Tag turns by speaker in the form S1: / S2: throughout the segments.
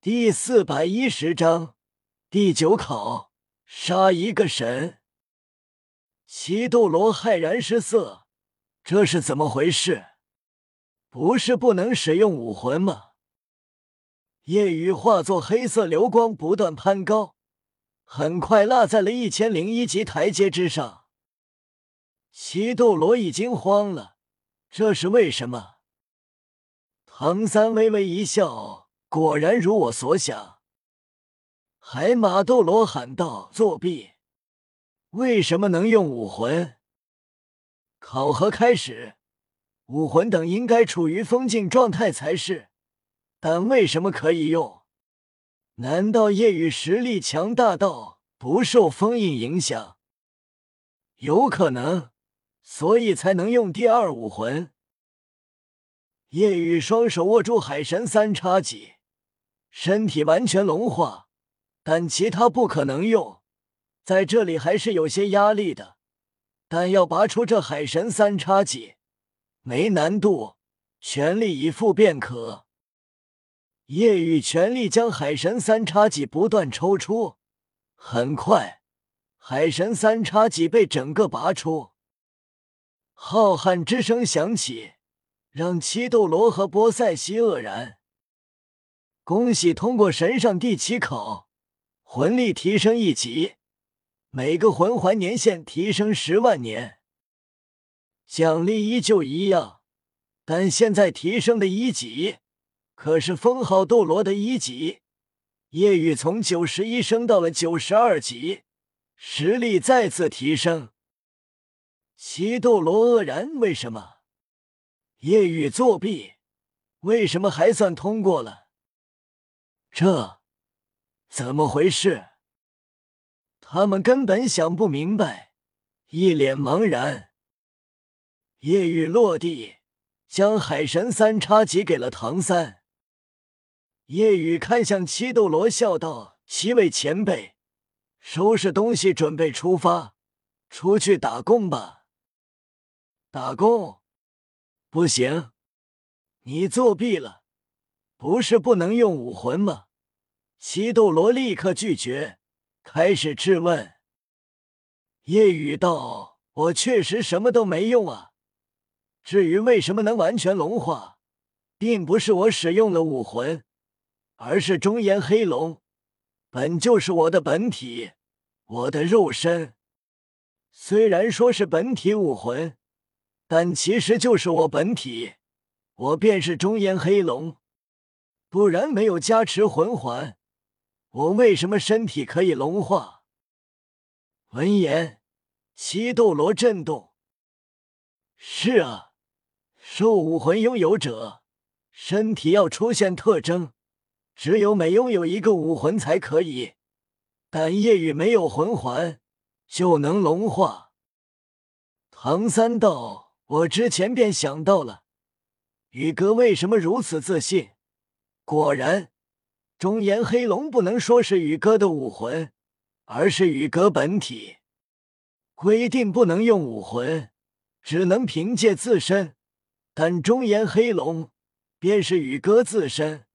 S1: 第四百一十章第九考，杀一个神。西斗罗骇然失色，这是怎么回事？不是不能使用武魂吗？夜雨化作黑色流光，不断攀高，很快落在了一千零一级台阶之上。西斗罗已经慌了，这是为什么？唐三微微一笑，果然如我所想。海马斗罗喊道：“作弊！为什么能用武魂？考核开始，武魂等应该处于封禁状态才是，但为什么可以用？难道夜雨实力强大到不受封印影响？有可能。”所以才能用第二武魂。夜雨双手握住海神三叉戟，身体完全融化，但其他不可能用。在这里还是有些压力的，但要拔出这海神三叉戟没难度，全力以赴便可。夜雨全力将海神三叉戟不断抽出，很快，海神三叉戟被整个拔出。浩瀚之声响起，让七斗罗和波塞西愕然。恭喜通过神上第七考，魂力提升一级，每个魂环年限提升十万年。奖励依旧一样，但现在提升的一级可是封号斗罗的一级。夜雨从九十一升到了九十二级，实力再次提升。西斗罗愕然：“为什么？夜雨作弊？为什么还算通过了？这怎么回事？”他们根本想不明白，一脸茫然。夜雨落地，将海神三叉戟给了唐三。夜雨看向七斗罗，笑道：“七位前辈，收拾东西，准备出发，出去打工吧。”打工不行，你作弊了，不是不能用武魂吗？西斗罗立刻拒绝，开始质问。夜雨道：“我确实什么都没用啊。至于为什么能完全融化，并不是我使用了武魂，而是中炎黑龙本就是我的本体，我的肉身。虽然说是本体武魂。”但其实就是我本体，我便是中炎黑龙，不然没有加持魂环，我为什么身体可以融化？闻言，西斗罗震动。是啊，兽武魂拥有者身体要出现特征，只有每拥有一个武魂才可以。但夜雨没有魂环，就能融化。唐三道。我之前便想到了，宇哥为什么如此自信？果然，中炎黑龙不能说是宇哥的武魂，而是宇哥本体。规定不能用武魂，只能凭借自身。但中炎黑龙便是宇哥自身，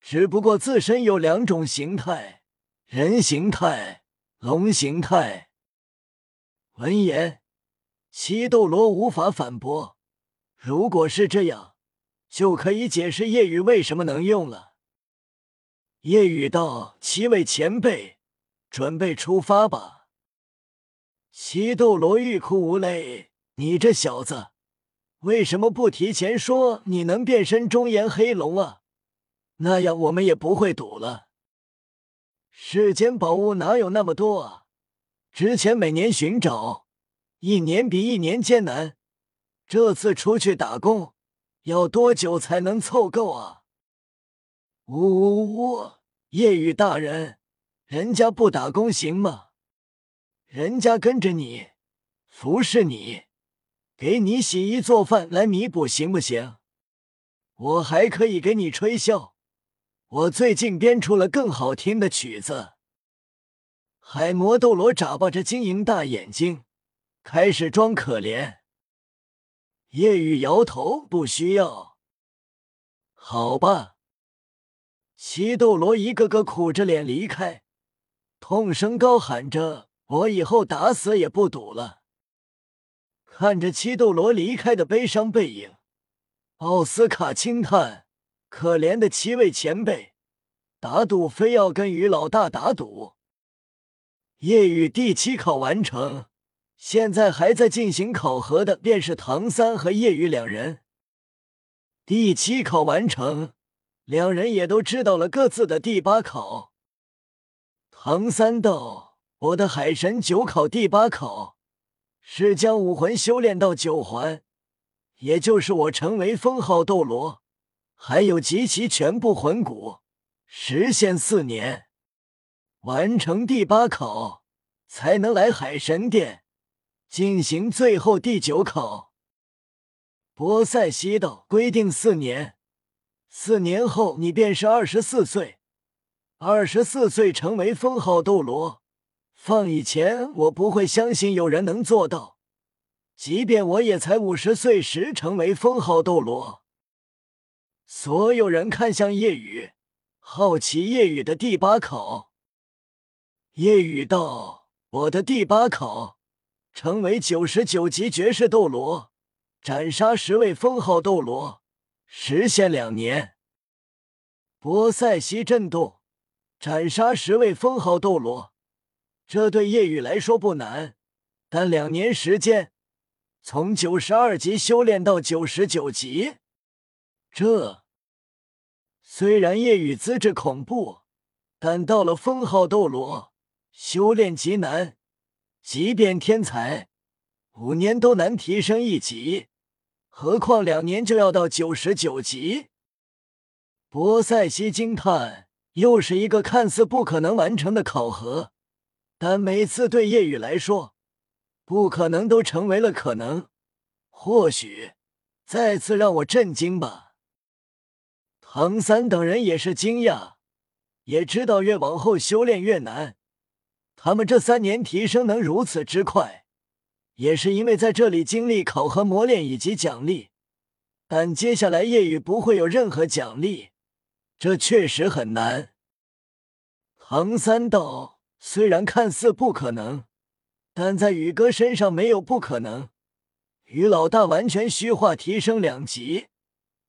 S1: 只不过自身有两种形态：人形态、龙形态。闻言。西斗罗无法反驳。如果是这样，就可以解释夜雨为什么能用了。夜雨道：“七位前辈，准备出发吧。”西斗罗欲哭无泪：“你这小子，为什么不提前说你能变身中炎黑龙啊？那样我们也不会赌了。世间宝物哪有那么多啊？之前每年寻找。”一年比一年艰难，这次出去打工要多久才能凑够啊？呜呜呜！夜雨大人，人家不打工行吗？人家跟着你，服侍你，给你洗衣做饭来弥补行不行？我还可以给你吹箫，我最近编出了更好听的曲子。海魔斗罗眨巴着晶莹大眼睛。开始装可怜，夜雨摇头，不需要。好吧。七斗罗一个个苦着脸离开，痛声高喊着：“我以后打死也不赌了。”看着七斗罗离开的悲伤背影，奥斯卡轻叹：“可怜的七位前辈，打赌非要跟于老大打赌。”夜雨第七考完成，现在还在进行考核的便是唐三和夜雨两人。第七考完成。两人也都知道了各自的第八考。唐三道：“我的海神九考第八考是将武魂修炼到九环，也就是我成为封号斗罗，还有集齐全部魂骨，时限四年，完成第八考才能来海神殿进行最后第九考。”波塞西道规定四年。四年后，你便是二十四岁。二十四岁成为封号斗罗，放以前我不会相信有人能做到。即便我也才五十岁时成为封号斗罗。所有人看向夜雨，好奇夜雨的第八考。夜雨道：“我的第八考，成为九十九级绝世斗罗，斩杀十位封号斗罗。”时限两年。波塞西震动，斩杀十位封号斗罗，这对叶雨来说不难，但两年时间，从九十二级修炼到九十九级，这虽然叶雨资质恐怖，但到了封号斗罗，修炼极难，即便天才，五年都难提升一级。何况两年就要到九十九级，波塞西惊叹，又是一个看似不可能完成的考核，但每次对叶雨来说，不可能都成为了可能。或许再次让我震惊吧。唐三等人也是惊讶，也知道越往后修炼越难，他们这三年提升能如此之快。也是因为在这里经历考核磨练以及奖励，但接下来夜雨不会有任何奖励，这确实很难。唐三道虽然看似不可能，但在宇哥身上没有不可能。于老大完全虚化提升两级，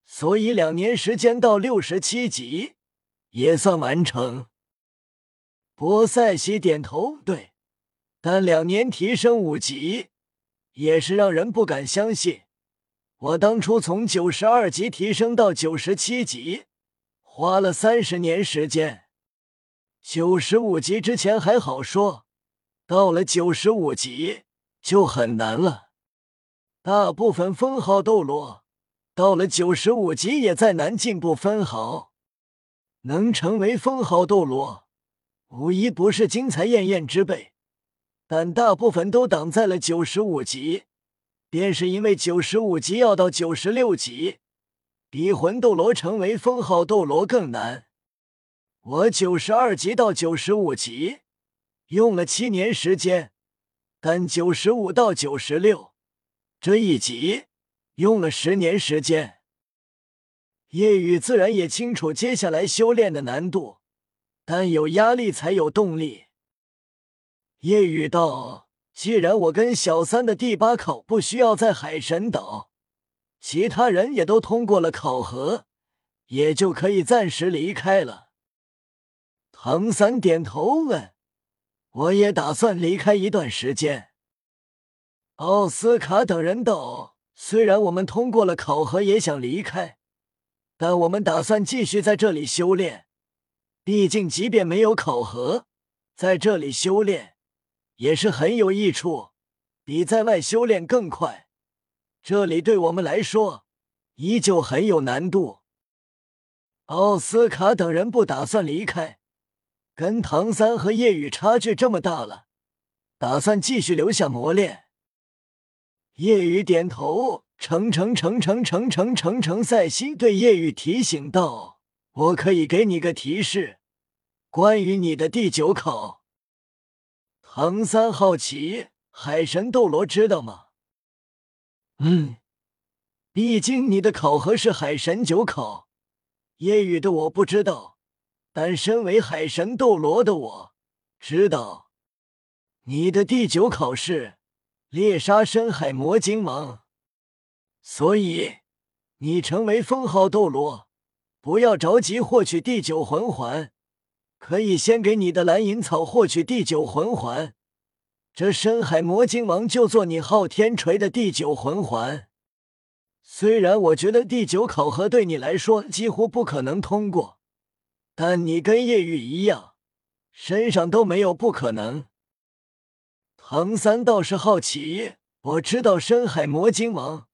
S1: 所以两年时间到六十七级也算完成。波塞西点头，对，但两年提升五级。也是让人不敢相信。我当初从九十二级提升到九十七级，花了三十年时间。九十五级之前还好说，到了九十五级就很难了。大部分封号斗罗到了九十五级也再难进步分毫。能成为封号斗罗，无一不是精彩艳艳之辈。但大部分都挡在了九十五级，便是因为九十五级要到九十六级，比魂斗罗成为封号斗罗更难。我九十二级到九十五级用了七年时间，但九十五到九十六这一级用了十年时间。夜雨自然也清楚接下来修炼的难度，但有压力才有动力。夜雨道：“既然我跟小三的第八考不需要在海神岛，其他人也都通过了考核，也就可以暂时离开了。”唐三点头问：“我也打算离开一段时间。”奥斯卡等人道：“虽然我们通过了考核，也想离开，但我们打算继续在这里修炼。毕竟，即便没有考核，在这里修炼。”也是很有益处，比在外修炼更快。这里对我们来说依旧很有难度。奥斯卡等人不打算离开，跟唐三和夜雨差距这么大了，打算继续留下磨练。夜雨点头，程程程程程程程程赛西对夜雨提醒道：“我可以给你个提示，关于你的第九考。”唐三好奇，海神斗罗知道吗？嗯，毕竟你的考核是海神九考，夜雨的我不知道，但身为海神斗罗的我，知道你的第九考试猎杀深海魔鲸王，所以你成为封号斗罗，不要着急获取第九魂环，可以先给你的蓝银草获取第九魂环，这深海魔晶王就做你昊天锤的第九魂环。虽然我觉得第九考核对你来说几乎不可能通过，但你跟叶雨一样，身上都没有不可能。唐三倒是好奇，我知道深海魔晶王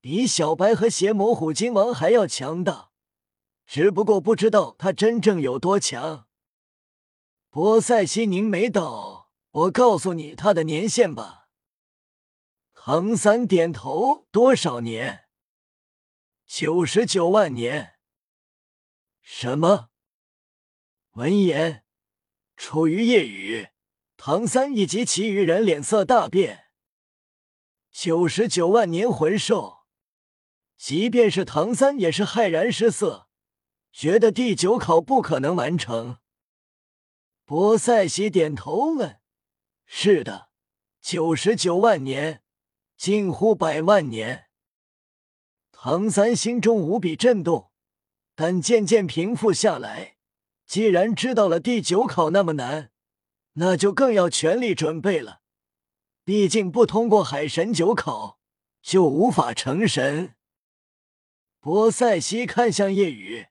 S1: 比小白和邪魔虎鲸王还要强大，只不过不知道他真正有多强。波塞西宁眉道：“我告诉你他的年限吧。”唐三点头：“多少年？”九十九万年。什么？闻言，处于夜雨、唐三以及其余人脸色大变。九十九万年魂兽，即便是唐三也是骇然失色，觉得第九考不可能完成。波塞西点头问：“是的，九十九万年，近乎百万年。”唐三心中无比震动，但渐渐平复下来。既然知道了第九考那么难，那就更要全力准备了。毕竟不通过海神九考，就无法成神。波塞西看向夜雨，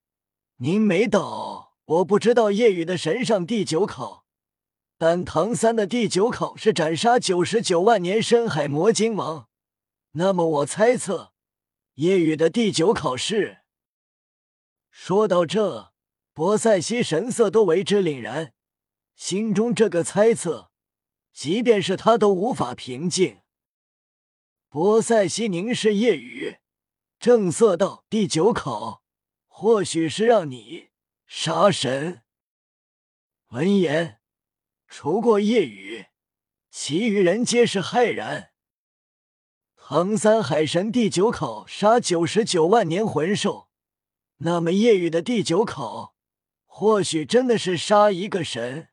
S1: 凝眉道：“我不知道夜雨的神上第九考，但唐三的第九考是斩杀九十九万年深海魔晶王。那么我猜测。”夜雨的第九考是。说到这，博塞西神色都为之凛然，心中这个猜测，即便是他都无法平静。博塞西凝视夜雨，正色道：“第九考，或许是让你杀神。”闻言，除过夜雨，其余人皆是骇然。唐三海神第九口杀九十九万年魂兽，那么夜雨的第九口，或许真的是杀一个神。